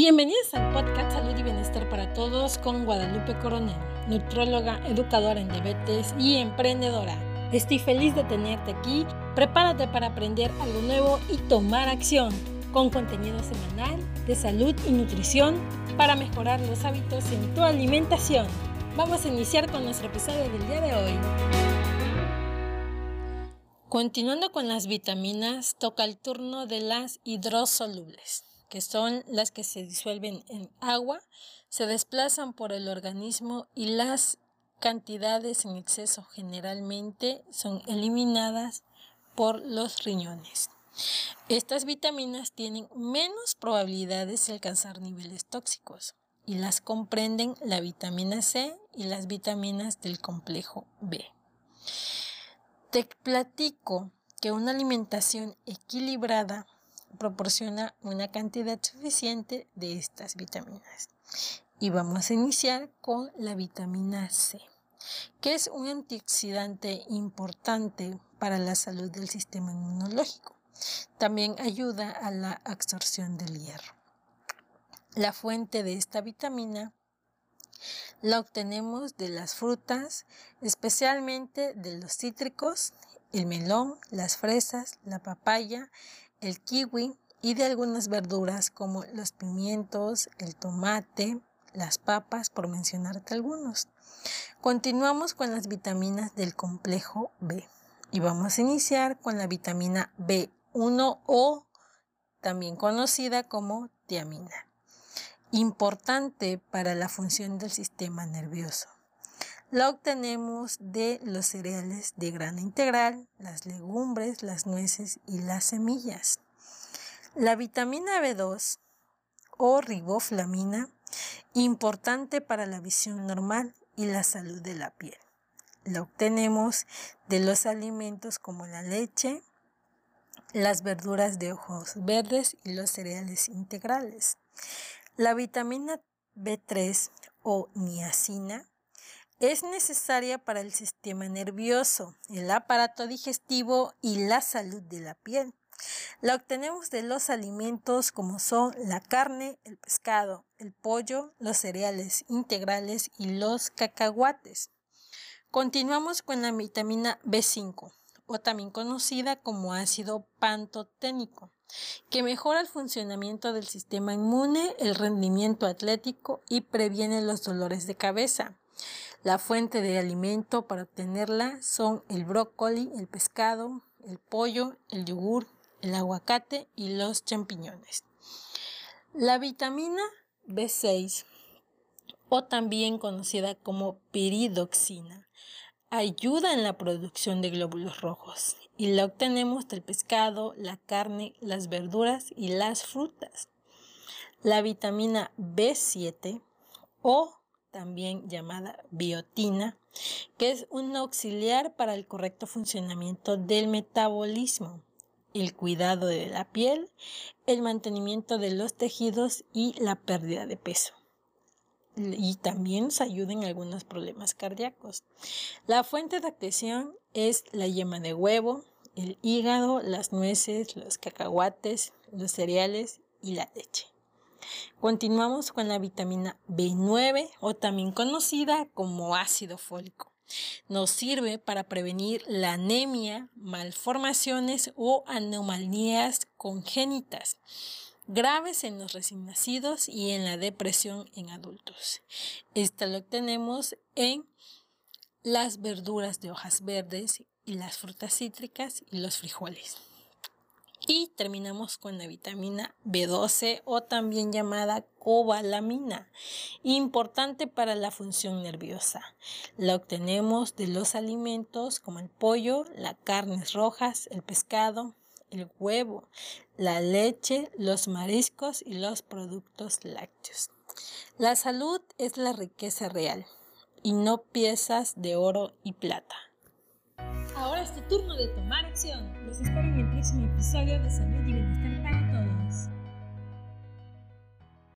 Bienvenidos al podcast Salud y Bienestar para Todos con Guadalupe Coronel, nutróloga, educadora en diabetes y emprendedora. Estoy feliz de tenerte aquí. Prepárate para aprender algo nuevo y tomar acción con contenido semanal de salud y nutrición para mejorar los hábitos en tu alimentación. Vamos a iniciar con nuestro episodio del día de hoy. Continuando con las vitaminas, toca el turno de las hidrosolubles que son las que se disuelven en agua, se desplazan por el organismo y las cantidades en exceso generalmente son eliminadas por los riñones. Estas vitaminas tienen menos probabilidades de alcanzar niveles tóxicos y las comprenden la vitamina C y las vitaminas del complejo B. Te platico que una alimentación equilibrada proporciona una cantidad suficiente de estas vitaminas. Y vamos a iniciar con la vitamina C, que es un antioxidante importante para la salud del sistema inmunológico. También ayuda a la absorción del hierro. La fuente de esta vitamina la obtenemos de las frutas, especialmente de los cítricos, el melón, las fresas, la papaya, el kiwi y de algunas verduras como los pimientos, el tomate, las papas, por mencionarte algunos. Continuamos con las vitaminas del complejo B y vamos a iniciar con la vitamina B1 o también conocida como tiamina, importante para la función del sistema nervioso. La obtenemos de los cereales de grano integral, las legumbres, las nueces y las semillas. La vitamina B2 o riboflamina, importante para la visión normal y la salud de la piel. La obtenemos de los alimentos como la leche, las verduras de ojos verdes y los cereales integrales. La vitamina B3 o niacina es necesaria para el sistema nervioso, el aparato digestivo y la salud de la piel. La obtenemos de los alimentos como son la carne, el pescado, el pollo, los cereales integrales y los cacahuates. Continuamos con la vitamina B5, o también conocida como ácido pantoténico, que mejora el funcionamiento del sistema inmune, el rendimiento atlético y previene los dolores de cabeza. La fuente de alimento para obtenerla son el brócoli, el pescado, el pollo, el yogur, el aguacate y los champiñones. La vitamina B6, o también conocida como piridoxina, ayuda en la producción de glóbulos rojos y la obtenemos del pescado, la carne, las verduras y las frutas. La vitamina B7 o también llamada biotina, que es un auxiliar para el correcto funcionamiento del metabolismo, el cuidado de la piel, el mantenimiento de los tejidos y la pérdida de peso. Y también nos ayuda en algunos problemas cardíacos. La fuente de acción es la yema de huevo, el hígado, las nueces, los cacahuates, los cereales y la leche. Continuamos con la vitamina B9 o también conocida como ácido fólico. Nos sirve para prevenir la anemia, malformaciones o anomalías congénitas graves en los recién nacidos y en la depresión en adultos. Esta lo obtenemos en las verduras de hojas verdes y las frutas cítricas y los frijoles. Y terminamos con la vitamina B12 o también llamada cobalamina, importante para la función nerviosa. La obtenemos de los alimentos como el pollo, las carnes rojas, el pescado, el huevo, la leche, los mariscos y los productos lácteos. La salud es la riqueza real y no piezas de oro y plata. Ahora es tu turno de tomar acción. Los espero en el próximo episodio de Salud y Bienestar para